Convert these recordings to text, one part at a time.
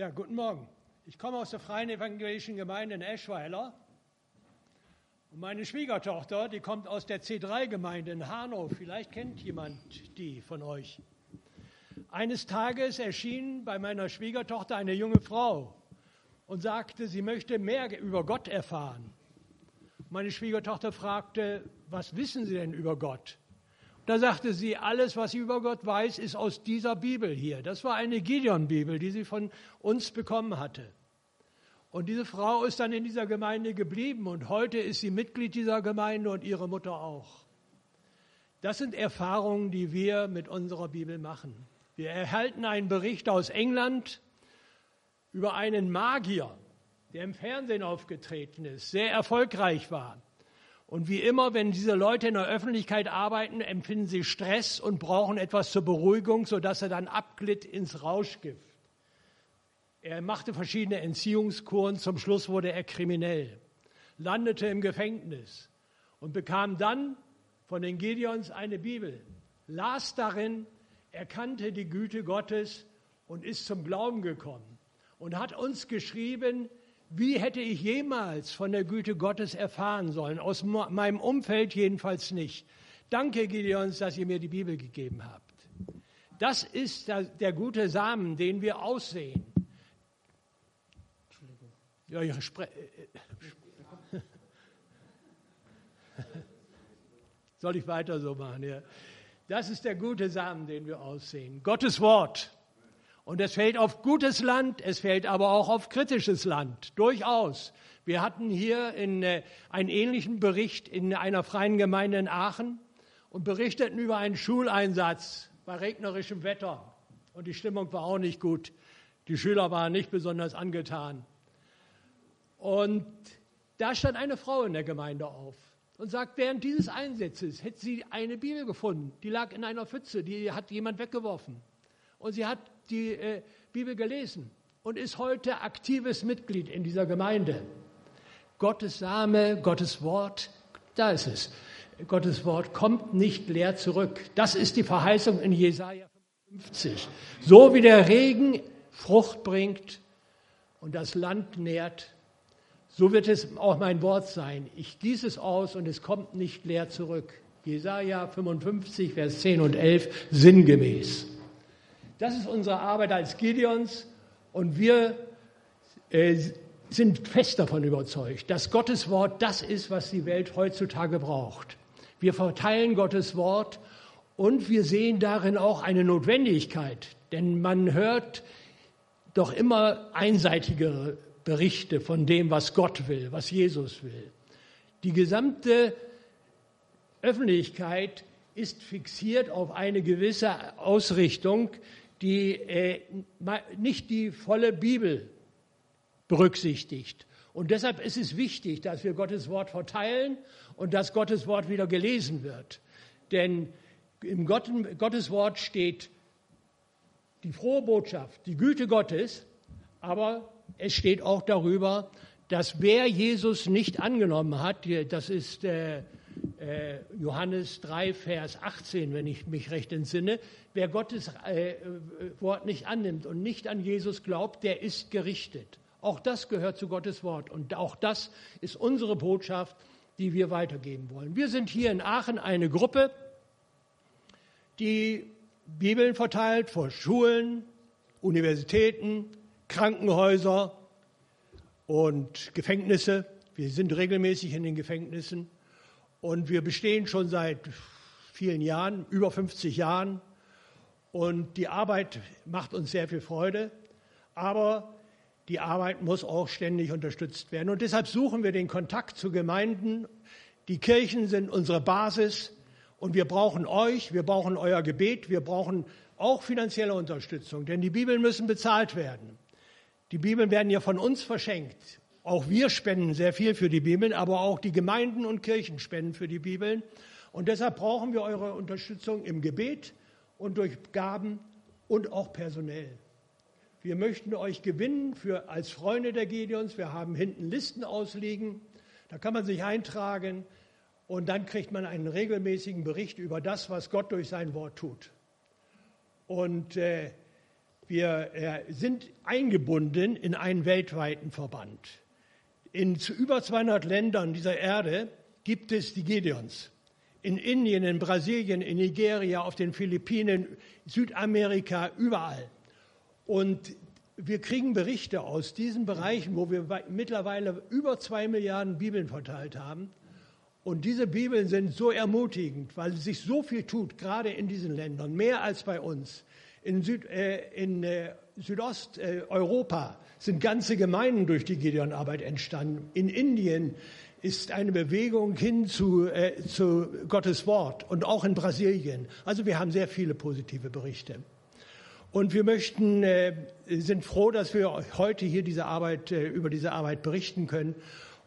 Ja, guten Morgen. Ich komme aus der Freien Evangelischen Gemeinde in Eschweiler. Und meine Schwiegertochter, die kommt aus der C3-Gemeinde in Hanau. Vielleicht kennt jemand die von euch. Eines Tages erschien bei meiner Schwiegertochter eine junge Frau und sagte, sie möchte mehr über Gott erfahren. Meine Schwiegertochter fragte, was wissen Sie denn über Gott? Da sagte sie, alles, was sie über Gott weiß, ist aus dieser Bibel hier. Das war eine Gideon-Bibel, die sie von uns bekommen hatte. Und diese Frau ist dann in dieser Gemeinde geblieben und heute ist sie Mitglied dieser Gemeinde und ihre Mutter auch. Das sind Erfahrungen, die wir mit unserer Bibel machen. Wir erhalten einen Bericht aus England über einen Magier, der im Fernsehen aufgetreten ist, sehr erfolgreich war. Und wie immer, wenn diese Leute in der Öffentlichkeit arbeiten, empfinden sie Stress und brauchen etwas zur Beruhigung, sodass er dann abglitt ins Rauschgift. Er machte verschiedene Entziehungskuren, zum Schluss wurde er kriminell, landete im Gefängnis und bekam dann von den Gideons eine Bibel, las darin, erkannte die Güte Gottes und ist zum Glauben gekommen und hat uns geschrieben, wie hätte ich jemals von der Güte Gottes erfahren sollen? Aus meinem Umfeld jedenfalls nicht. Danke, Gideons, dass ihr mir die Bibel gegeben habt. Das ist der gute Samen, den wir aussehen. Ja, ich spre Soll ich weiter so machen? Ja. Das ist der gute Samen, den wir aussehen. Gottes Wort. Und es fällt auf gutes Land, es fällt aber auch auf kritisches Land, durchaus. Wir hatten hier in, äh, einen ähnlichen Bericht in einer freien Gemeinde in Aachen und berichteten über einen Schuleinsatz bei regnerischem Wetter. Und die Stimmung war auch nicht gut. Die Schüler waren nicht besonders angetan. Und da stand eine Frau in der Gemeinde auf und sagt, während dieses Einsatzes hätte sie eine Bibel gefunden. Die lag in einer Pfütze, die hat jemand weggeworfen. Und sie hat die äh, Bibel gelesen und ist heute aktives Mitglied in dieser Gemeinde. Gottes Same, Gottes Wort, da ist es. Gottes Wort kommt nicht leer zurück. Das ist die Verheißung in Jesaja 50. So wie der Regen Frucht bringt und das Land nährt, so wird es auch mein Wort sein. Ich gieße es aus und es kommt nicht leer zurück. Jesaja 55, Vers 10 und 11, sinngemäß. Das ist unsere Arbeit als Gideons und wir äh, sind fest davon überzeugt, dass Gottes Wort das ist, was die Welt heutzutage braucht. Wir verteilen Gottes Wort und wir sehen darin auch eine Notwendigkeit, denn man hört doch immer einseitigere Berichte von dem, was Gott will, was Jesus will. Die gesamte Öffentlichkeit ist fixiert auf eine gewisse Ausrichtung, die äh, nicht die volle Bibel berücksichtigt. Und deshalb ist es wichtig, dass wir Gottes Wort verteilen und dass Gottes Wort wieder gelesen wird. Denn im Gottes Wort steht die frohe Botschaft, die Güte Gottes, aber es steht auch darüber, dass wer Jesus nicht angenommen hat, das ist äh, äh, Johannes 3, Vers 18, wenn ich mich recht entsinne, wer Gottes äh, Wort nicht annimmt und nicht an Jesus glaubt, der ist gerichtet. Auch das gehört zu Gottes Wort und auch das ist unsere Botschaft, die wir weitergeben wollen. Wir sind hier in Aachen eine Gruppe, die Bibeln verteilt vor Schulen, Universitäten, Krankenhäuser und Gefängnisse. Wir sind regelmäßig in den Gefängnissen und wir bestehen schon seit vielen Jahren, über 50 Jahren. Und die Arbeit macht uns sehr viel Freude. Aber die Arbeit muss auch ständig unterstützt werden. Und deshalb suchen wir den Kontakt zu Gemeinden. Die Kirchen sind unsere Basis. Und wir brauchen euch, wir brauchen euer Gebet, wir brauchen auch finanzielle Unterstützung, denn die Bibeln müssen bezahlt werden. Die Bibeln werden ja von uns verschenkt. Auch wir spenden sehr viel für die Bibeln, aber auch die Gemeinden und Kirchen spenden für die Bibeln. Und deshalb brauchen wir eure Unterstützung im Gebet und durch Gaben und auch personell. Wir möchten euch gewinnen für, als Freunde der Gedeons. Wir haben hinten Listen ausliegen. Da kann man sich eintragen und dann kriegt man einen regelmäßigen Bericht über das, was Gott durch sein Wort tut. Und äh, wir äh, sind eingebunden in einen weltweiten Verband. In über 200 Ländern dieser Erde gibt es die Gideons. In Indien, in Brasilien, in Nigeria, auf den Philippinen, Südamerika, überall. Und wir kriegen Berichte aus diesen Bereichen, wo wir mittlerweile über zwei Milliarden Bibeln verteilt haben. Und diese Bibeln sind so ermutigend, weil sich so viel tut, gerade in diesen Ländern, mehr als bei uns. In, Süd, äh, in äh, Südosteuropa sind ganze Gemeinden durch die Gideon-Arbeit entstanden. In Indien ist eine Bewegung hin zu, äh, zu Gottes Wort und auch in Brasilien. Also wir haben sehr viele positive Berichte. Und wir möchten, äh, sind froh, dass wir heute hier diese Arbeit, äh, über diese Arbeit berichten können.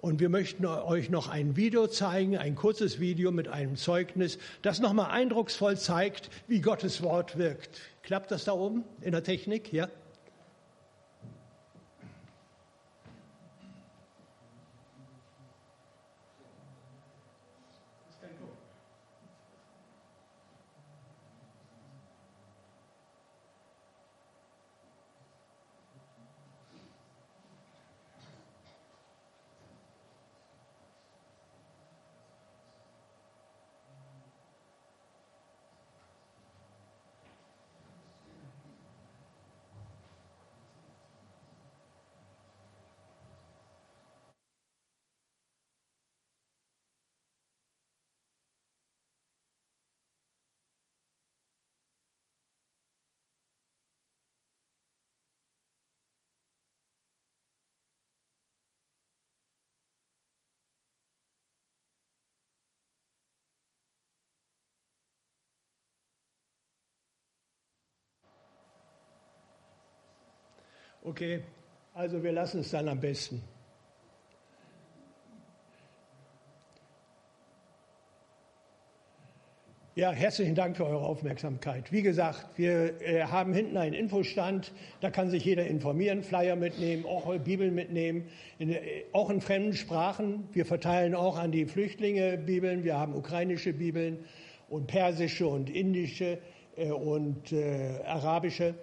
Und wir möchten euch noch ein Video zeigen, ein kurzes Video mit einem Zeugnis, das nochmal eindrucksvoll zeigt, wie Gottes Wort wirkt. Klappt das da oben in der Technik? Ja? Okay, also wir lassen es dann am besten. Ja, herzlichen Dank für eure Aufmerksamkeit. Wie gesagt, wir äh, haben hinten einen Infostand, da kann sich jeder informieren, Flyer mitnehmen, auch Bibeln mitnehmen, in, äh, auch in fremden Sprachen. Wir verteilen auch an die Flüchtlinge Bibeln. Wir haben ukrainische Bibeln und persische und indische äh, und äh, arabische.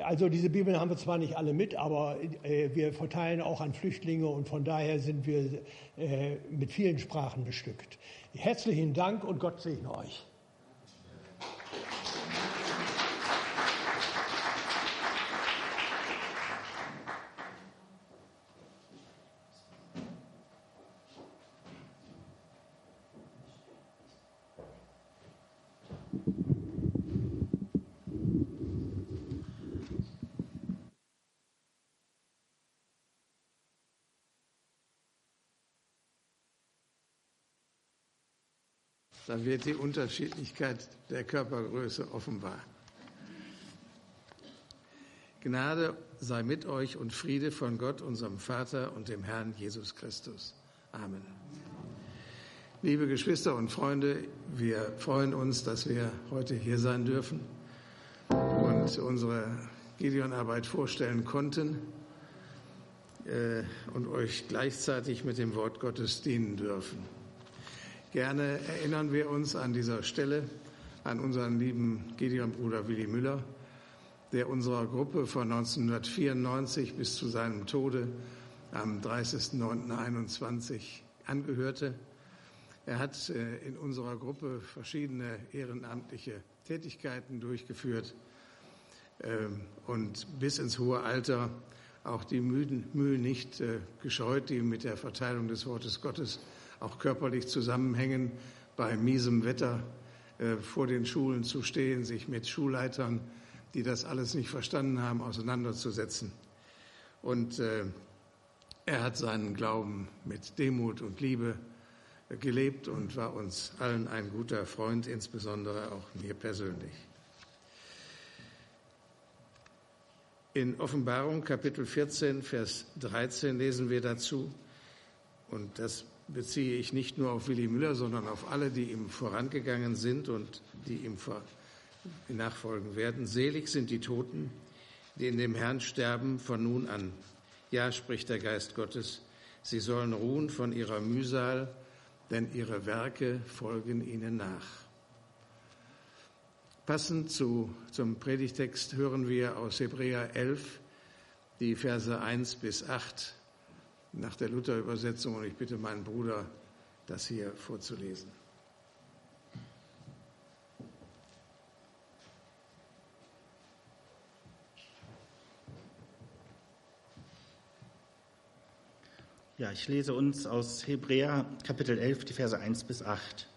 Also diese Bibeln haben wir zwar nicht alle mit, aber äh, wir verteilen auch an Flüchtlinge und von daher sind wir äh, mit vielen Sprachen bestückt. Herzlichen Dank und Gott segne euch. Da wird die Unterschiedlichkeit der Körpergröße offenbar. Gnade sei mit euch und Friede von Gott, unserem Vater und dem Herrn Jesus Christus. Amen. Liebe Geschwister und Freunde, wir freuen uns, dass wir heute hier sein dürfen und unsere Gideon-Arbeit vorstellen konnten äh, und euch gleichzeitig mit dem Wort Gottes dienen dürfen. Gerne erinnern wir uns an dieser Stelle an unseren lieben Gideon-Bruder Willi Müller, der unserer Gruppe von 1994 bis zu seinem Tode am 30.09.21 angehörte. Er hat äh, in unserer Gruppe verschiedene ehrenamtliche Tätigkeiten durchgeführt ähm, und bis ins hohe Alter auch die Mühe nicht äh, gescheut, die mit der Verteilung des Wortes Gottes auch körperlich zusammenhängen, bei miesem Wetter äh, vor den Schulen zu stehen, sich mit Schulleitern, die das alles nicht verstanden haben, auseinanderzusetzen. Und äh, er hat seinen Glauben mit Demut und Liebe äh, gelebt und war uns allen ein guter Freund, insbesondere auch mir persönlich. In Offenbarung Kapitel 14, Vers 13 lesen wir dazu, und das beziehe ich nicht nur auf Willy Müller, sondern auf alle, die ihm vorangegangen sind und die ihm nachfolgen werden. Selig sind die Toten, die in dem Herrn sterben von nun an. Ja, spricht der Geist Gottes, sie sollen ruhen von ihrer Mühsal, denn ihre Werke folgen ihnen nach. Passend zu, zum Predigtext hören wir aus Hebräer 11 die Verse 1 bis 8 nach der Luther-Übersetzung und ich bitte meinen Bruder, das hier vorzulesen. Ja, ich lese uns aus Hebräer Kapitel 11 die Verse 1 bis 8.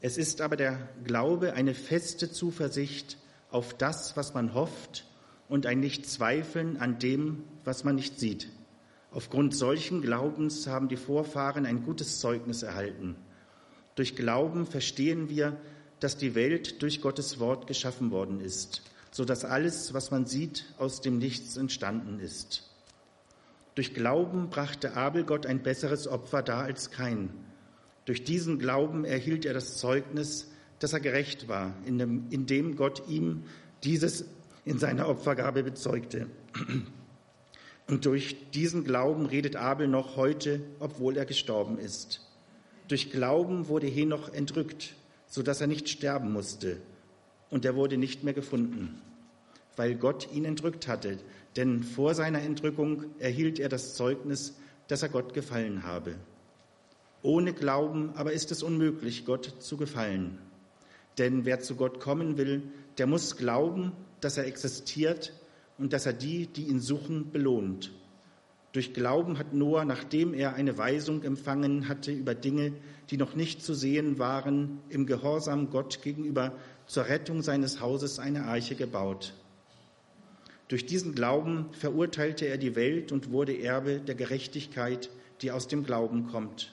Es ist aber der Glaube eine feste Zuversicht auf das, was man hofft und ein Nichtzweifeln an dem, was man nicht sieht. Aufgrund solchen Glaubens haben die Vorfahren ein gutes Zeugnis erhalten. Durch Glauben verstehen wir, dass die Welt durch Gottes Wort geschaffen worden ist, so dass alles, was man sieht, aus dem Nichts entstanden ist. Durch Glauben brachte Abel Gott ein besseres Opfer dar als kein. Durch diesen Glauben erhielt er das Zeugnis, dass er gerecht war, indem Gott ihm dieses in seiner Opfergabe bezeugte. Und durch diesen Glauben redet Abel noch heute, obwohl er gestorben ist. Durch Glauben wurde Henoch entrückt, so dass er nicht sterben musste. Und er wurde nicht mehr gefunden, weil Gott ihn entrückt hatte. Denn vor seiner Entrückung erhielt er das Zeugnis, dass er Gott gefallen habe. Ohne Glauben aber ist es unmöglich, Gott zu gefallen. Denn wer zu Gott kommen will, der muss glauben, dass er existiert und dass er die, die ihn suchen, belohnt. Durch Glauben hat Noah, nachdem er eine Weisung empfangen hatte über Dinge, die noch nicht zu sehen waren, im Gehorsam Gott gegenüber zur Rettung seines Hauses eine Arche gebaut. Durch diesen Glauben verurteilte er die Welt und wurde Erbe der Gerechtigkeit, die aus dem Glauben kommt.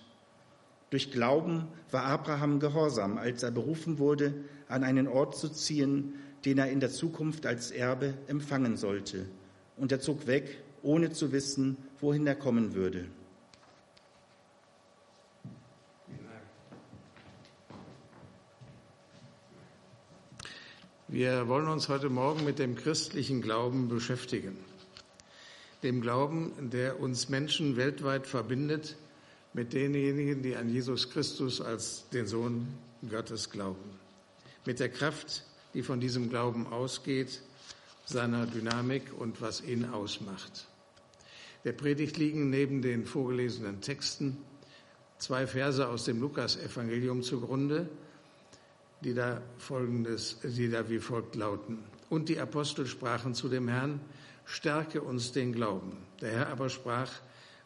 Durch Glauben war Abraham gehorsam, als er berufen wurde, an einen Ort zu ziehen, den er in der Zukunft als Erbe empfangen sollte. Und er zog weg, ohne zu wissen, wohin er kommen würde. Wir wollen uns heute Morgen mit dem christlichen Glauben beschäftigen. Dem Glauben, der uns Menschen weltweit verbindet mit denjenigen, die an Jesus Christus als den Sohn Gottes glauben. Mit der Kraft, die von diesem Glauben ausgeht, seiner Dynamik und was ihn ausmacht. Der Predigt liegen neben den vorgelesenen Texten zwei Verse aus dem Lukasevangelium zugrunde, die da folgendes, die da wie folgt lauten. Und die Apostel sprachen zu dem Herrn, stärke uns den Glauben. Der Herr aber sprach,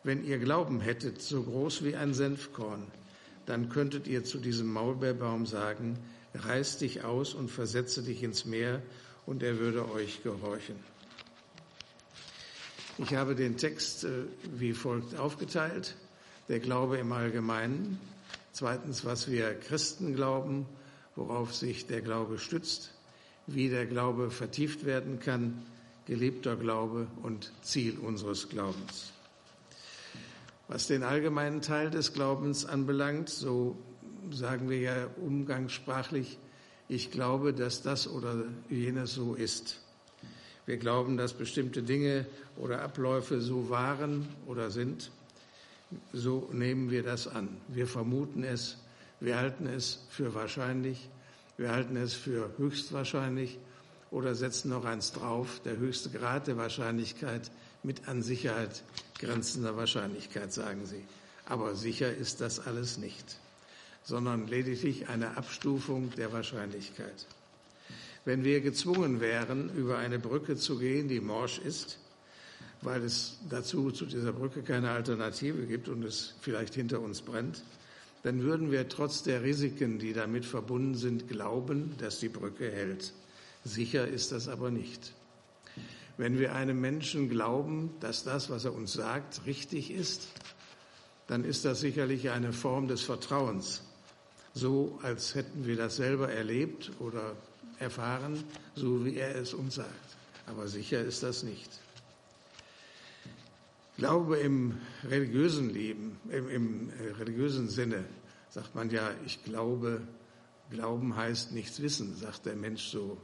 wenn ihr Glauben hättet, so groß wie ein Senfkorn, dann könntet ihr zu diesem Maulbeerbaum sagen, reiß dich aus und versetze dich ins Meer, und er würde euch gehorchen. Ich habe den Text äh, wie folgt aufgeteilt. Der Glaube im Allgemeinen. Zweitens, was wir Christen glauben, worauf sich der Glaube stützt, wie der Glaube vertieft werden kann, gelebter Glaube und Ziel unseres Glaubens. Was den allgemeinen Teil des Glaubens anbelangt, so sagen wir ja umgangssprachlich, ich glaube, dass das oder jenes so ist. Wir glauben, dass bestimmte Dinge oder Abläufe so waren oder sind. So nehmen wir das an. Wir vermuten es, wir halten es für wahrscheinlich, wir halten es für höchstwahrscheinlich oder setzen noch eins drauf, der höchste Grad der Wahrscheinlichkeit mit an Sicherheit grenzender Wahrscheinlichkeit, sagen Sie. Aber sicher ist das alles nicht sondern lediglich eine Abstufung der Wahrscheinlichkeit. Wenn wir gezwungen wären, über eine Brücke zu gehen, die morsch ist, weil es dazu zu dieser Brücke keine Alternative gibt und es vielleicht hinter uns brennt, dann würden wir trotz der Risiken, die damit verbunden sind, glauben, dass die Brücke hält. Sicher ist das aber nicht. Wenn wir einem Menschen glauben, dass das, was er uns sagt, richtig ist, dann ist das sicherlich eine Form des Vertrauens so als hätten wir das selber erlebt oder erfahren, so wie er es uns sagt. Aber sicher ist das nicht. Glaube im religiösen Leben, im, im äh, religiösen Sinne, sagt man ja, ich glaube, Glauben heißt nichts wissen, sagt der Mensch so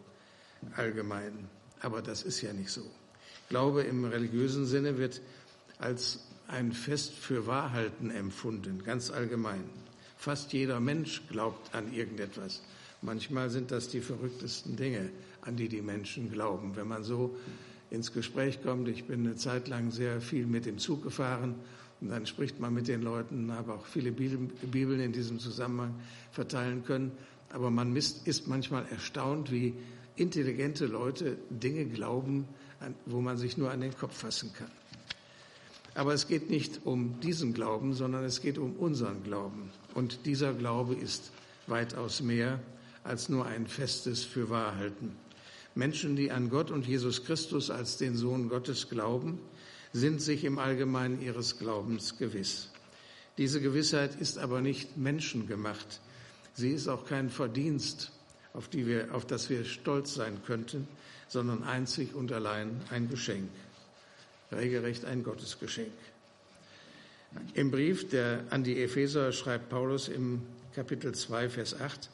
allgemein. Aber das ist ja nicht so. Glaube im religiösen Sinne wird als ein Fest für Wahrhalten empfunden, ganz allgemein. Fast jeder Mensch glaubt an irgendetwas. Manchmal sind das die verrücktesten Dinge, an die die Menschen glauben. Wenn man so ins Gespräch kommt, ich bin eine Zeit lang sehr viel mit dem Zug gefahren und dann spricht man mit den Leuten, habe auch viele Bibeln in diesem Zusammenhang verteilen können. Aber man ist manchmal erstaunt, wie intelligente Leute Dinge glauben, wo man sich nur an den Kopf fassen kann. Aber es geht nicht um diesen Glauben, sondern es geht um unseren Glauben. Und dieser Glaube ist weitaus mehr als nur ein festes Fürwahrhalten. Menschen, die an Gott und Jesus Christus als den Sohn Gottes glauben, sind sich im Allgemeinen ihres Glaubens gewiss. Diese Gewissheit ist aber nicht menschengemacht. Sie ist auch kein Verdienst, auf, die wir, auf das wir stolz sein könnten, sondern einzig und allein ein Geschenk, regelrecht ein Gottesgeschenk. Im Brief der, an die Epheser schreibt Paulus im Kapitel 2, Vers 8,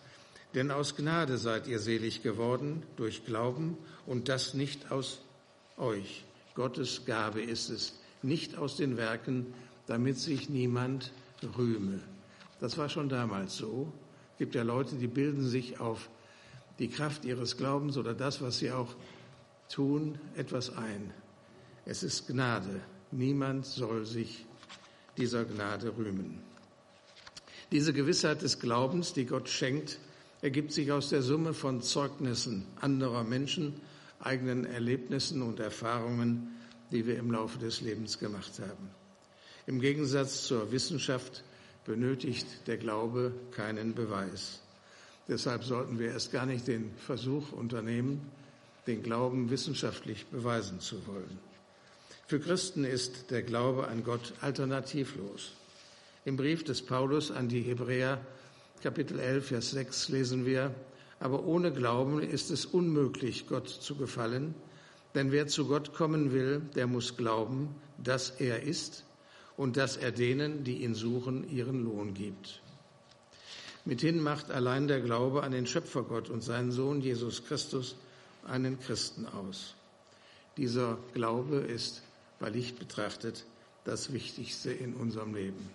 denn aus Gnade seid ihr selig geworden durch Glauben und das nicht aus euch. Gottes Gabe ist es, nicht aus den Werken, damit sich niemand rühme. Das war schon damals so. Es gibt ja Leute, die bilden sich auf die Kraft ihres Glaubens oder das, was sie auch tun, etwas ein. Es ist Gnade. Niemand soll sich dieser Gnade rühmen. Diese Gewissheit des Glaubens, die Gott schenkt, ergibt sich aus der Summe von Zeugnissen anderer Menschen, eigenen Erlebnissen und Erfahrungen, die wir im Laufe des Lebens gemacht haben. Im Gegensatz zur Wissenschaft benötigt der Glaube keinen Beweis. Deshalb sollten wir erst gar nicht den Versuch unternehmen, den Glauben wissenschaftlich beweisen zu wollen. Für Christen ist der Glaube an Gott alternativlos. Im Brief des Paulus an die Hebräer Kapitel 11, Vers 6 lesen wir, aber ohne Glauben ist es unmöglich, Gott zu gefallen, denn wer zu Gott kommen will, der muss glauben, dass er ist und dass er denen, die ihn suchen, ihren Lohn gibt. Mithin macht allein der Glaube an den Schöpfergott und seinen Sohn Jesus Christus einen Christen aus. Dieser Glaube ist bei Licht betrachtet das Wichtigste in unserem Leben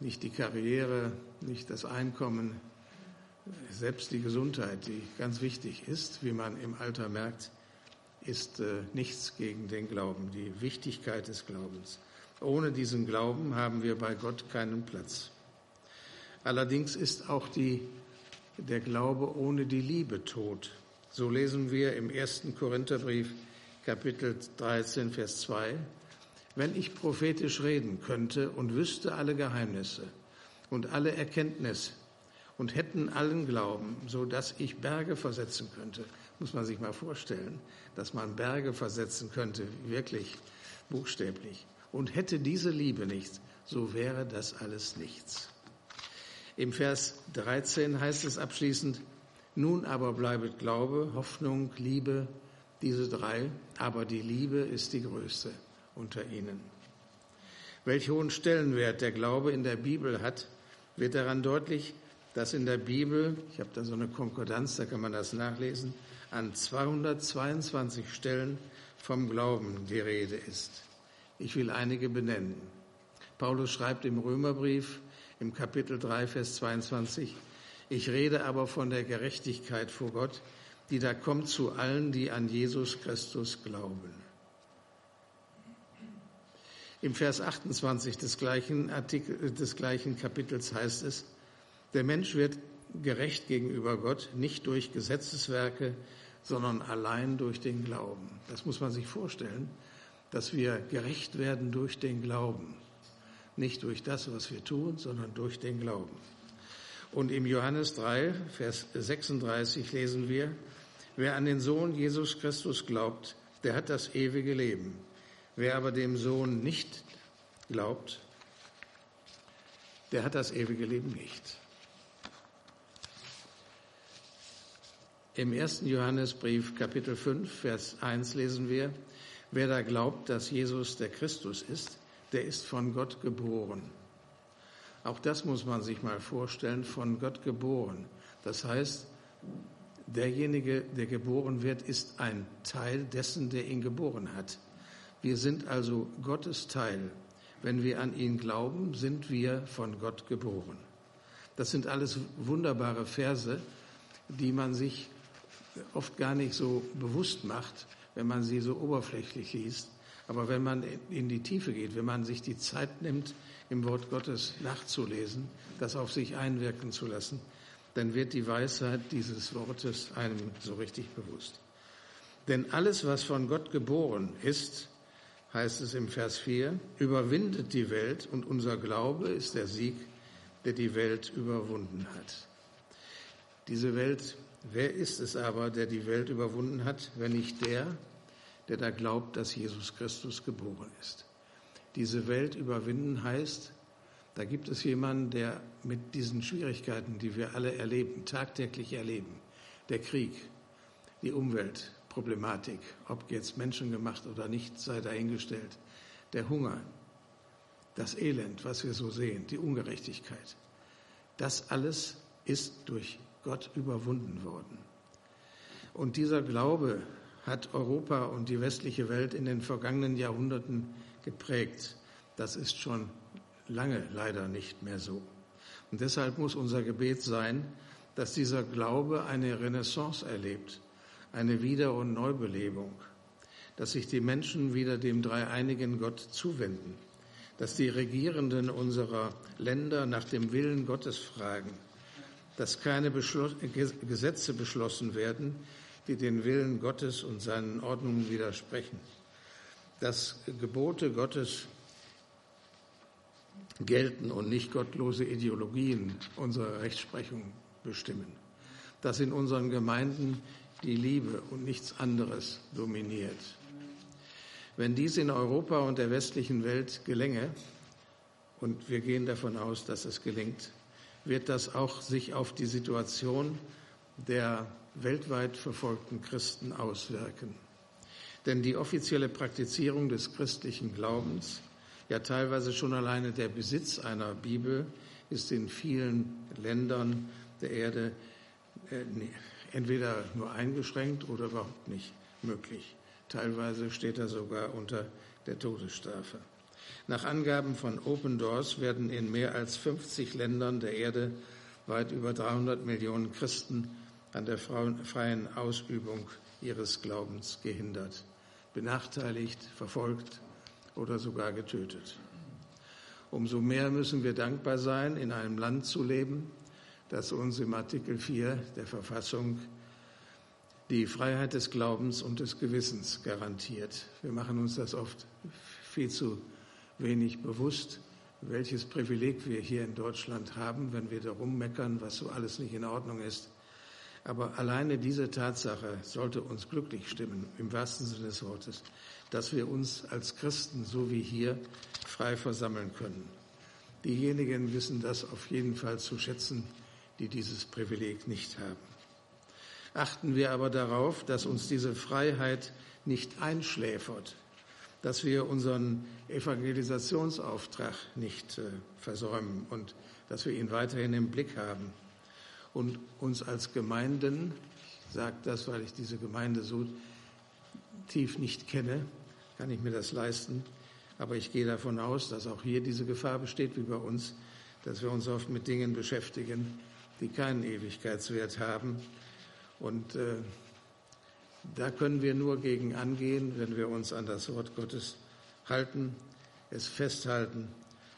nicht die Karriere, nicht das Einkommen, selbst die Gesundheit, die ganz wichtig ist, wie man im Alter merkt, ist äh, nichts gegen den Glauben, die Wichtigkeit des Glaubens. Ohne diesen Glauben haben wir bei Gott keinen Platz. Allerdings ist auch die, der Glaube ohne die Liebe tot. So lesen wir im ersten Korintherbrief Kapitel 13, Vers 2 wenn ich prophetisch reden könnte und wüsste alle Geheimnisse und alle Erkenntnis und hätten allen Glauben, so dass ich Berge versetzen könnte, muss man sich mal vorstellen, dass man Berge versetzen könnte, wirklich buchstäblich, und hätte diese Liebe nicht, so wäre das alles nichts. Im Vers 13 heißt es abschließend, nun aber bleibet Glaube, Hoffnung, Liebe, diese drei, aber die Liebe ist die größte unter ihnen. Welch hohen Stellenwert der Glaube in der Bibel hat, wird daran deutlich, dass in der Bibel, ich habe da so eine Konkordanz, da kann man das nachlesen, an 222 Stellen vom Glauben die Rede ist. Ich will einige benennen. Paulus schreibt im Römerbrief im Kapitel 3, Vers 22, ich rede aber von der Gerechtigkeit vor Gott, die da kommt zu allen, die an Jesus Christus glauben. Im Vers 28 des gleichen, Artikel, des gleichen Kapitels heißt es, der Mensch wird gerecht gegenüber Gott nicht durch Gesetzeswerke, sondern allein durch den Glauben. Das muss man sich vorstellen, dass wir gerecht werden durch den Glauben. Nicht durch das, was wir tun, sondern durch den Glauben. Und im Johannes 3, Vers 36 lesen wir, wer an den Sohn Jesus Christus glaubt, der hat das ewige Leben. Wer aber dem Sohn nicht glaubt, der hat das ewige Leben nicht. Im ersten Johannesbrief Kapitel 5, Vers 1 lesen wir, wer da glaubt, dass Jesus der Christus ist, der ist von Gott geboren. Auch das muss man sich mal vorstellen, von Gott geboren. Das heißt, derjenige, der geboren wird, ist ein Teil dessen, der ihn geboren hat. Wir sind also Gottes Teil. Wenn wir an ihn glauben, sind wir von Gott geboren. Das sind alles wunderbare Verse, die man sich oft gar nicht so bewusst macht, wenn man sie so oberflächlich liest. Aber wenn man in die Tiefe geht, wenn man sich die Zeit nimmt, im Wort Gottes nachzulesen, das auf sich einwirken zu lassen, dann wird die Weisheit dieses Wortes einem so richtig bewusst. Denn alles, was von Gott geboren ist, heißt es im Vers 4, überwindet die Welt und unser Glaube ist der Sieg, der die Welt überwunden hat. Diese Welt, wer ist es aber, der die Welt überwunden hat, wenn nicht der, der da glaubt, dass Jesus Christus geboren ist? Diese Welt überwinden heißt, da gibt es jemanden, der mit diesen Schwierigkeiten, die wir alle erleben, tagtäglich erleben, der Krieg, die Umweltproblematik, ob jetzt menschengemacht oder nicht, sei dahingestellt, der Hunger, das Elend, was wir so sehen, die Ungerechtigkeit, das alles ist durch Gott überwunden worden. Und dieser Glaube hat Europa und die westliche Welt in den vergangenen Jahrhunderten geprägt. Das ist schon lange leider nicht mehr so. Und deshalb muss unser Gebet sein, dass dieser Glaube eine Renaissance erlebt, eine Wieder- und Neubelebung, dass sich die Menschen wieder dem dreieinigen Gott zuwenden, dass die Regierenden unserer Länder nach dem Willen Gottes fragen, dass keine Beschluss, Gesetze beschlossen werden, die den Willen Gottes und seinen Ordnungen widersprechen, dass Gebote Gottes gelten und nicht gottlose Ideologien unsere Rechtsprechung bestimmen. Dass in unseren Gemeinden die Liebe und nichts anderes dominiert. Wenn dies in Europa und der westlichen Welt gelänge, und wir gehen davon aus, dass es gelingt, wird das auch sich auf die Situation der weltweit verfolgten Christen auswirken. Denn die offizielle Praktizierung des christlichen Glaubens ja, teilweise schon alleine der Besitz einer Bibel ist in vielen Ländern der Erde äh, entweder nur eingeschränkt oder überhaupt nicht möglich. Teilweise steht er sogar unter der Todesstrafe. Nach Angaben von Open Doors werden in mehr als 50 Ländern der Erde weit über 300 Millionen Christen an der freien Ausübung ihres Glaubens gehindert, benachteiligt, verfolgt oder sogar getötet. Umso mehr müssen wir dankbar sein, in einem Land zu leben, das uns im Artikel 4 der Verfassung die Freiheit des Glaubens und des Gewissens garantiert. Wir machen uns das oft viel zu wenig bewusst, welches Privileg wir hier in Deutschland haben, wenn wir darum meckern, was so alles nicht in Ordnung ist. Aber alleine diese Tatsache sollte uns glücklich stimmen, im wahrsten Sinne des Wortes dass wir uns als Christen, so wie hier, frei versammeln können. Diejenigen wissen das auf jeden Fall zu schätzen, die dieses Privileg nicht haben. Achten wir aber darauf, dass uns diese Freiheit nicht einschläfert, dass wir unseren Evangelisationsauftrag nicht äh, versäumen und dass wir ihn weiterhin im Blick haben und uns als Gemeinden, sagt das, weil ich diese Gemeinde so tief nicht kenne, kann ich mir das leisten. Aber ich gehe davon aus, dass auch hier diese Gefahr besteht, wie bei uns, dass wir uns oft mit Dingen beschäftigen, die keinen Ewigkeitswert haben. Und äh, da können wir nur gegen angehen, wenn wir uns an das Wort Gottes halten, es festhalten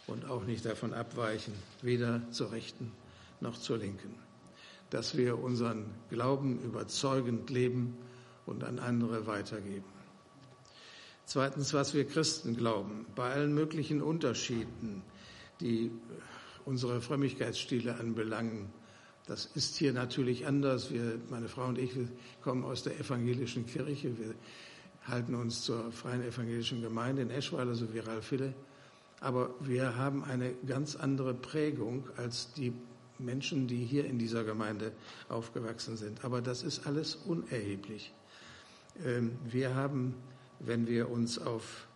und auch nicht davon abweichen, weder zur Rechten noch zur Linken. Dass wir unseren Glauben überzeugend leben und an andere weitergeben. Zweitens, was wir Christen glauben. Bei allen möglichen Unterschieden, die unsere Frömmigkeitsstile anbelangen, das ist hier natürlich anders. Wir, meine Frau und ich, kommen aus der evangelischen Kirche. Wir halten uns zur freien evangelischen Gemeinde in Eschweiler, so wie Ralf Hille. Aber wir haben eine ganz andere Prägung als die Menschen, die hier in dieser Gemeinde aufgewachsen sind. Aber das ist alles unerheblich. Ähm, wir haben wenn wir uns auf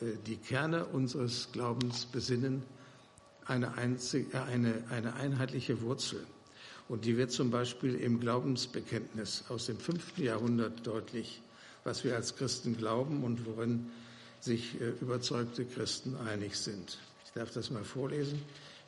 äh, die Kerne unseres Glaubens besinnen, eine, einzig, äh, eine, eine einheitliche Wurzel. Und die wird zum Beispiel im Glaubensbekenntnis aus dem fünften Jahrhundert deutlich, was wir als Christen glauben und worin sich äh, überzeugte Christen einig sind. Ich darf das mal vorlesen.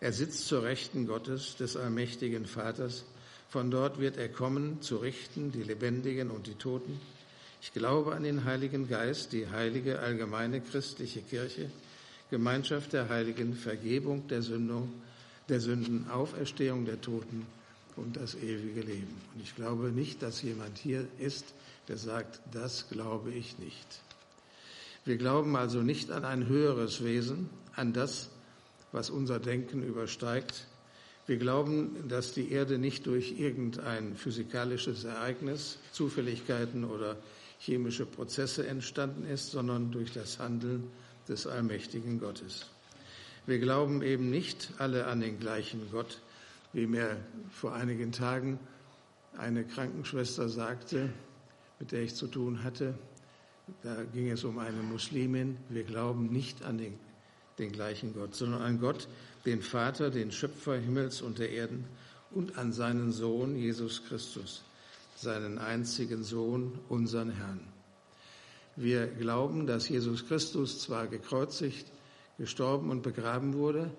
Er sitzt zur Rechten Gottes, des allmächtigen Vaters. Von dort wird er kommen, zu richten die Lebendigen und die Toten. Ich glaube an den Heiligen Geist, die heilige allgemeine christliche Kirche, Gemeinschaft der Heiligen, Vergebung der, Sündung, der Sünden, Auferstehung der Toten und das ewige Leben. Und ich glaube nicht, dass jemand hier ist, der sagt, das glaube ich nicht. Wir glauben also nicht an ein höheres Wesen, an das, was unser Denken übersteigt. Wir glauben, dass die Erde nicht durch irgendein physikalisches Ereignis, Zufälligkeiten oder chemische Prozesse entstanden ist, sondern durch das Handeln des allmächtigen Gottes. Wir glauben eben nicht alle an den gleichen Gott, wie mir vor einigen Tagen eine Krankenschwester sagte, mit der ich zu tun hatte. Da ging es um eine Muslimin. Wir glauben nicht an den, den gleichen Gott, sondern an Gott, den Vater, den Schöpfer Himmels und der Erden und an seinen Sohn Jesus Christus, seinen einzigen Sohn, unseren Herrn. Wir glauben, dass Jesus Christus zwar gekreuzigt, gestorben und begraben wurde,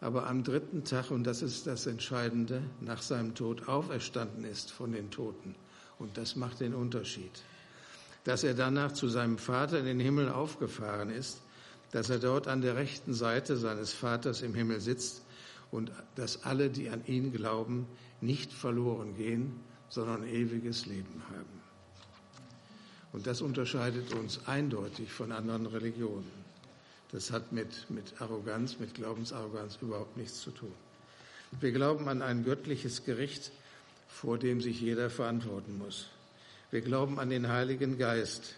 aber am dritten Tag, und das ist das Entscheidende, nach seinem Tod auferstanden ist von den Toten. Und das macht den Unterschied dass er danach zu seinem Vater in den Himmel aufgefahren ist, dass er dort an der rechten Seite seines Vaters im Himmel sitzt und dass alle, die an ihn glauben, nicht verloren gehen, sondern ewiges Leben haben. Und das unterscheidet uns eindeutig von anderen Religionen. Das hat mit, mit Arroganz, mit Glaubensarroganz überhaupt nichts zu tun. Wir glauben an ein göttliches Gericht, vor dem sich jeder verantworten muss. Wir glauben an den Heiligen Geist,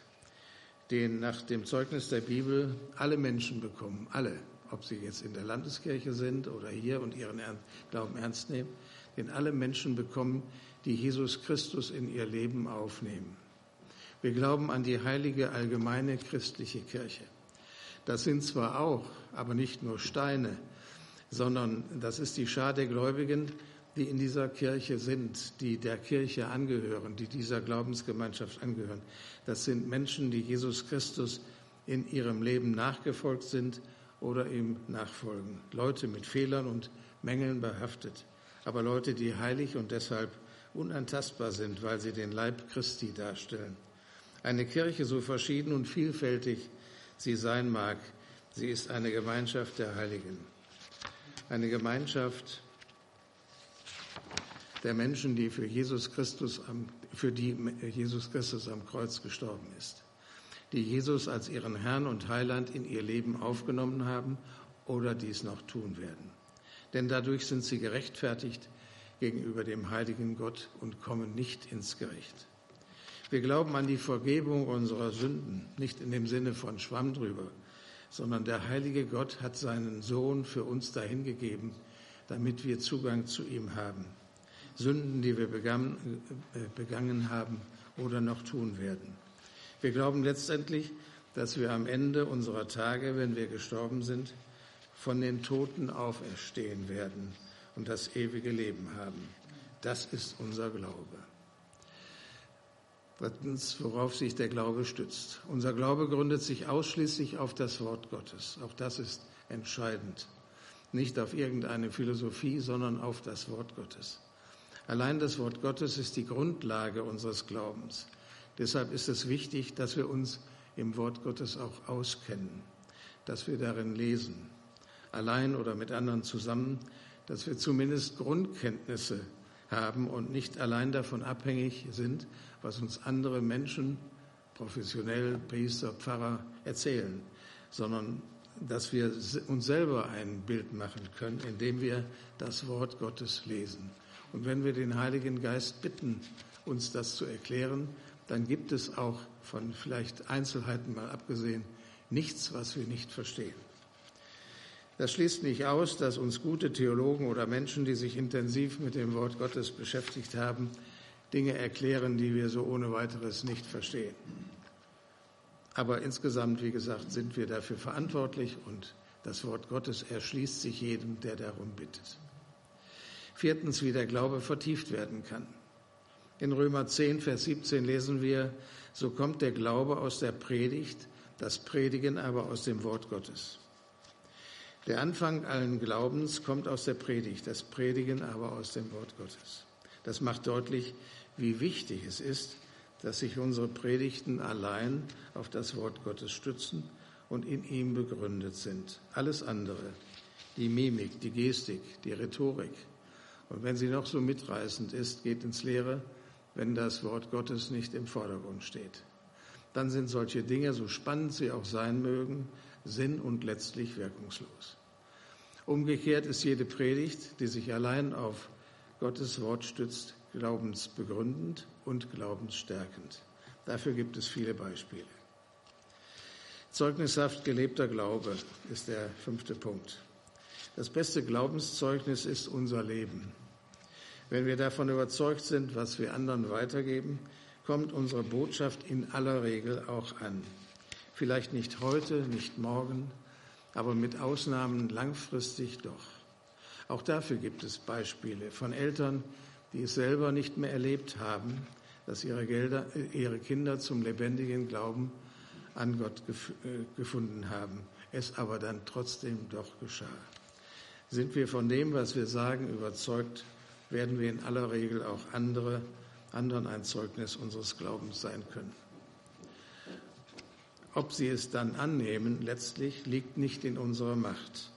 den nach dem Zeugnis der Bibel alle Menschen bekommen, alle, ob sie jetzt in der Landeskirche sind oder hier und ihren Glauben ernst nehmen, den alle Menschen bekommen, die Jesus Christus in ihr Leben aufnehmen. Wir glauben an die heilige allgemeine christliche Kirche. Das sind zwar auch, aber nicht nur Steine, sondern das ist die Schar der Gläubigen, die in dieser Kirche sind, die der Kirche angehören, die dieser Glaubensgemeinschaft angehören. Das sind Menschen, die Jesus Christus in ihrem Leben nachgefolgt sind oder ihm nachfolgen. Leute mit Fehlern und Mängeln behaftet, aber Leute, die heilig und deshalb unantastbar sind, weil sie den Leib Christi darstellen. Eine Kirche, so verschieden und vielfältig sie sein mag, sie ist eine Gemeinschaft der Heiligen. Eine Gemeinschaft, der Menschen, die für Jesus Christus am, für die Jesus Christus am Kreuz gestorben ist, die Jesus als ihren Herrn und Heiland in ihr Leben aufgenommen haben oder dies noch tun werden. Denn dadurch sind sie gerechtfertigt gegenüber dem heiligen Gott und kommen nicht ins Gericht. Wir glauben an die Vergebung unserer Sünden, nicht in dem Sinne von Schwamm drüber, sondern der heilige Gott hat seinen Sohn für uns dahingegeben, damit wir Zugang zu ihm haben. Sünden, die wir begangen, äh, begangen haben oder noch tun werden. Wir glauben letztendlich, dass wir am Ende unserer Tage, wenn wir gestorben sind, von den Toten auferstehen werden und das ewige Leben haben. Das ist unser Glaube. Drittens, worauf sich der Glaube stützt. Unser Glaube gründet sich ausschließlich auf das Wort Gottes. Auch das ist entscheidend. Nicht auf irgendeine Philosophie, sondern auf das Wort Gottes. Allein das Wort Gottes ist die Grundlage unseres Glaubens. Deshalb ist es wichtig, dass wir uns im Wort Gottes auch auskennen, dass wir darin lesen, allein oder mit anderen zusammen, dass wir zumindest Grundkenntnisse haben und nicht allein davon abhängig sind, was uns andere Menschen, professionell, Priester, Pfarrer erzählen, sondern dass wir uns selber ein Bild machen können, indem wir das Wort Gottes lesen. Und wenn wir den Heiligen Geist bitten, uns das zu erklären, dann gibt es auch von vielleicht Einzelheiten mal abgesehen nichts, was wir nicht verstehen. Das schließt nicht aus, dass uns gute Theologen oder Menschen, die sich intensiv mit dem Wort Gottes beschäftigt haben, Dinge erklären, die wir so ohne weiteres nicht verstehen. Aber insgesamt, wie gesagt, sind wir dafür verantwortlich und das Wort Gottes erschließt sich jedem, der darum bittet. Viertens, wie der Glaube vertieft werden kann. In Römer 10, Vers 17 lesen wir, so kommt der Glaube aus der Predigt, das Predigen aber aus dem Wort Gottes. Der Anfang allen Glaubens kommt aus der Predigt, das Predigen aber aus dem Wort Gottes. Das macht deutlich, wie wichtig es ist, dass sich unsere Predigten allein auf das Wort Gottes stützen und in ihm begründet sind. Alles andere, die Mimik, die Gestik, die Rhetorik, und wenn sie noch so mitreißend ist, geht ins Leere, wenn das Wort Gottes nicht im Vordergrund steht. Dann sind solche Dinge, so spannend sie auch sein mögen, sinn- und letztlich wirkungslos. Umgekehrt ist jede Predigt, die sich allein auf Gottes Wort stützt, glaubensbegründend und glaubensstärkend. Dafür gibt es viele Beispiele. Zeugnishaft gelebter Glaube ist der fünfte Punkt. Das beste Glaubenszeugnis ist unser Leben. Wenn wir davon überzeugt sind, was wir anderen weitergeben, kommt unsere Botschaft in aller Regel auch an. Vielleicht nicht heute, nicht morgen, aber mit Ausnahmen langfristig doch. Auch dafür gibt es Beispiele von Eltern, die es selber nicht mehr erlebt haben, dass ihre, Gelder, ihre Kinder zum lebendigen Glauben an Gott gef äh, gefunden haben, es aber dann trotzdem doch geschah. Sind wir von dem, was wir sagen, überzeugt, werden wir in aller Regel auch andere, anderen ein Zeugnis unseres Glaubens sein können. Ob sie es dann annehmen, letztlich liegt nicht in unserer Macht.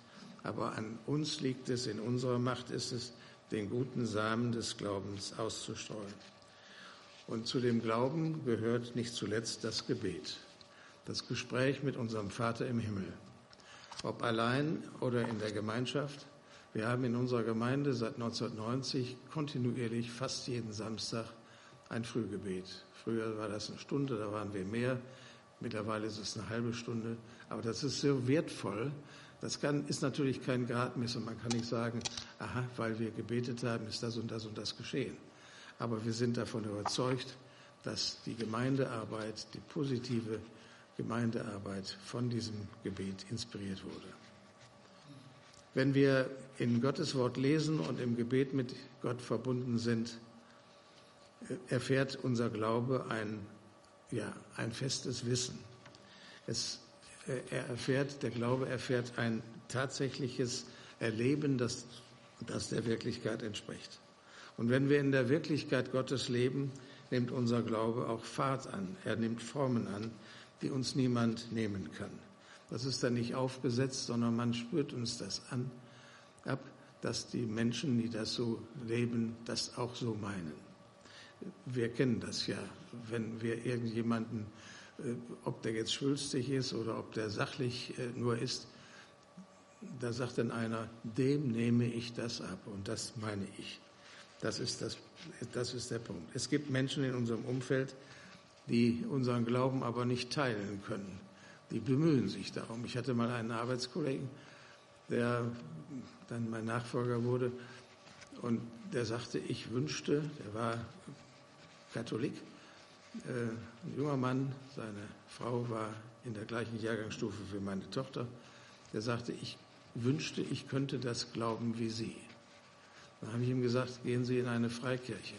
Aber an uns liegt es, in unserer Macht ist es, den guten Samen des Glaubens auszustreuen. Und zu dem Glauben gehört nicht zuletzt das Gebet, das Gespräch mit unserem Vater im Himmel ob allein oder in der Gemeinschaft. Wir haben in unserer Gemeinde seit 1990 kontinuierlich fast jeden Samstag ein Frühgebet. Früher war das eine Stunde, da waren wir mehr. Mittlerweile ist es eine halbe Stunde. Aber das ist so wertvoll. Das kann, ist natürlich kein Gradmesser. Man kann nicht sagen, aha, weil wir gebetet haben, ist das und das und das geschehen. Aber wir sind davon überzeugt, dass die Gemeindearbeit, die positive Gemeindearbeit von diesem Gebet inspiriert wurde. Wenn wir in Gottes Wort lesen und im Gebet mit Gott verbunden sind, erfährt unser Glaube ein, ja, ein festes Wissen. Es, er erfährt, der Glaube erfährt ein tatsächliches Erleben, das, das der Wirklichkeit entspricht. Und wenn wir in der Wirklichkeit Gottes leben, nimmt unser Glaube auch Fahrt an. Er nimmt Formen an, die uns niemand nehmen kann. Das ist dann nicht aufgesetzt, sondern man spürt uns das an, ab, dass die Menschen, die das so leben, das auch so meinen. Wir kennen das ja, wenn wir irgendjemanden, äh, ob der jetzt schwülstig ist oder ob der sachlich äh, nur ist, da sagt dann einer, dem nehme ich das ab und das meine ich. Das ist, das, das ist der Punkt. Es gibt Menschen in unserem Umfeld, die unseren Glauben aber nicht teilen können. Die bemühen sich darum. Ich hatte mal einen Arbeitskollegen, der dann mein Nachfolger wurde und der sagte, ich wünschte, der war Katholik, äh, ein junger Mann, seine Frau war in der gleichen Jahrgangsstufe wie meine Tochter, der sagte, ich wünschte, ich könnte das glauben wie Sie. Dann habe ich ihm gesagt, gehen Sie in eine Freikirche.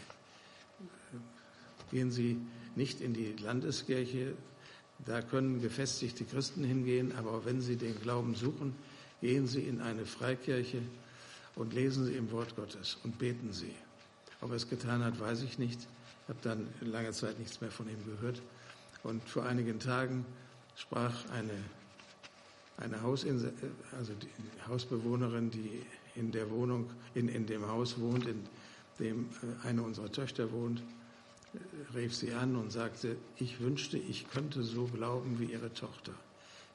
Gehen Sie nicht in die Landeskirche. Da können gefestigte Christen hingehen, aber wenn sie den Glauben suchen, gehen sie in eine Freikirche und lesen sie im Wort Gottes und beten sie. Ob er es getan hat, weiß ich nicht. Ich habe dann lange Zeit nichts mehr von ihm gehört. Und vor einigen Tagen sprach eine, eine Hausinsel, also die Hausbewohnerin, die in der Wohnung, in, in dem Haus wohnt, in dem äh, eine unserer Töchter wohnt, rief sie an und sagte, ich wünschte, ich könnte so glauben wie ihre Tochter.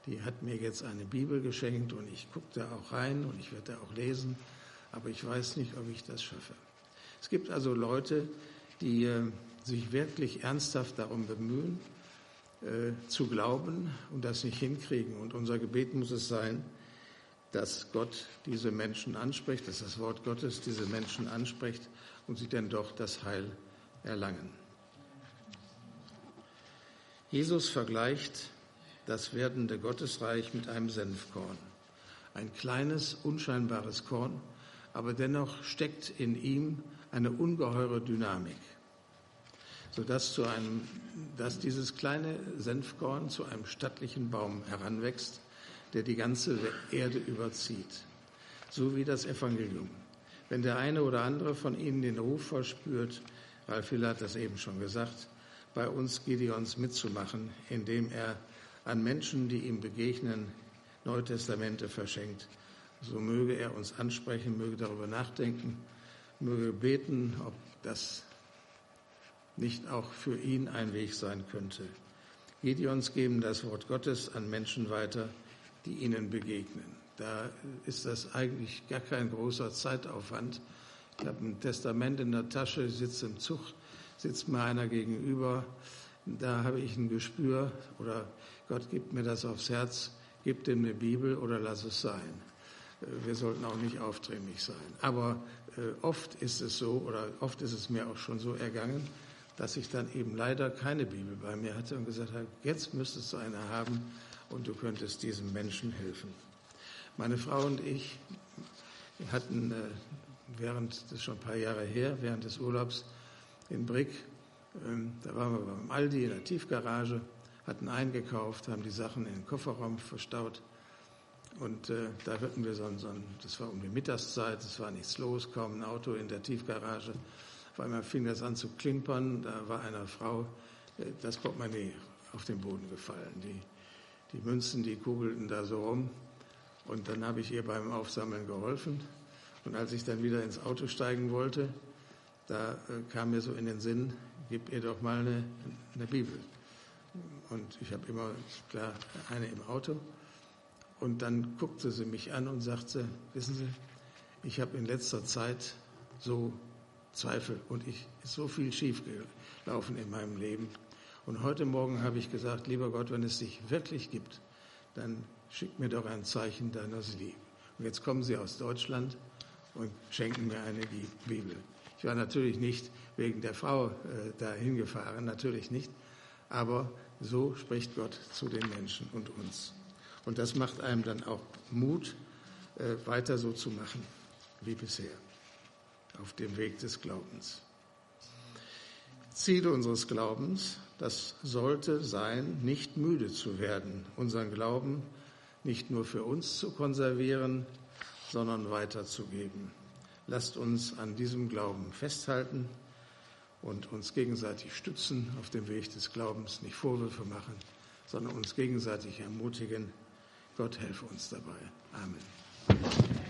Die hat mir jetzt eine Bibel geschenkt und ich gucke da auch rein und ich werde da auch lesen, aber ich weiß nicht, ob ich das schaffe. Es gibt also Leute, die äh, sich wirklich ernsthaft darum bemühen, äh, zu glauben und das nicht hinkriegen. Und unser Gebet muss es sein, dass Gott diese Menschen anspricht, dass das Wort Gottes diese Menschen anspricht und sie denn doch das Heil erlangen. Jesus vergleicht das werdende Gottesreich mit einem Senfkorn. Ein kleines, unscheinbares Korn, aber dennoch steckt in ihm eine ungeheure Dynamik, sodass zu einem, dass dieses kleine Senfkorn zu einem stattlichen Baum heranwächst, der die ganze Erde überzieht, so wie das Evangelium. Wenn der eine oder andere von Ihnen den Ruf verspürt, Ralf Hiller hat das eben schon gesagt, bei uns Gideons mitzumachen, indem er an Menschen, die ihm begegnen, Neue Testamente verschenkt, so möge er uns ansprechen, möge darüber nachdenken, möge beten, ob das nicht auch für ihn ein Weg sein könnte. Gideons geben das Wort Gottes an Menschen weiter, die ihnen begegnen. Da ist das eigentlich gar kein großer Zeitaufwand. Ich habe ein Testament in der Tasche, sitze im Zug, sitzt mir einer gegenüber. Da habe ich ein Gespür oder Gott gibt mir das aufs Herz, gibt ihm eine Bibel oder lass es sein. Wir sollten auch nicht aufdringlich sein. Aber äh, oft ist es so oder oft ist es mir auch schon so ergangen, dass ich dann eben leider keine Bibel bei mir hatte und gesagt habe, jetzt müsstest du eine haben und du könntest diesem Menschen helfen. Meine Frau und ich hatten äh, während, das ist schon ein paar Jahre her, während des Urlaubs in Brick, ähm, da waren wir beim Aldi in der Tiefgarage, hatten eingekauft, haben die Sachen in den Kofferraum verstaut und äh, da hörten wir so ein, so ein, das war um die Mittagszeit, es war nichts los, kaum ein Auto in der Tiefgarage. Auf einmal fing das an zu klimpern, da war einer Frau äh, das Portemonnaie auf den Boden gefallen. Die, die Münzen, die kugelten da so rum. Und dann habe ich ihr beim Aufsammeln geholfen. Und als ich dann wieder ins Auto steigen wollte, da äh, kam mir so in den Sinn, gib ihr doch mal eine, eine Bibel. Und ich habe immer, klar, eine im Auto. Und dann guckte sie mich an und sagte, wissen Sie, ich habe in letzter Zeit so Zweifel und ich ist so viel schiefgelaufen in meinem Leben. Und heute Morgen habe ich gesagt, lieber Gott, wenn es dich wirklich gibt, dann schick mir doch ein Zeichen deiner Liebe. Und jetzt kommen Sie aus Deutschland und schenken mir eine Bibel. Ich war natürlich nicht wegen der Frau äh, dahin gefahren, natürlich nicht. Aber so spricht Gott zu den Menschen und uns. Und das macht einem dann auch Mut, äh, weiter so zu machen wie bisher auf dem Weg des Glaubens. Ziel unseres Glaubens, das sollte sein, nicht müde zu werden, unseren Glauben nicht nur für uns zu konservieren, sondern weiterzugeben. Lasst uns an diesem Glauben festhalten und uns gegenseitig stützen auf dem Weg des Glaubens, nicht Vorwürfe machen, sondern uns gegenseitig ermutigen, Gott helfe uns dabei. Amen.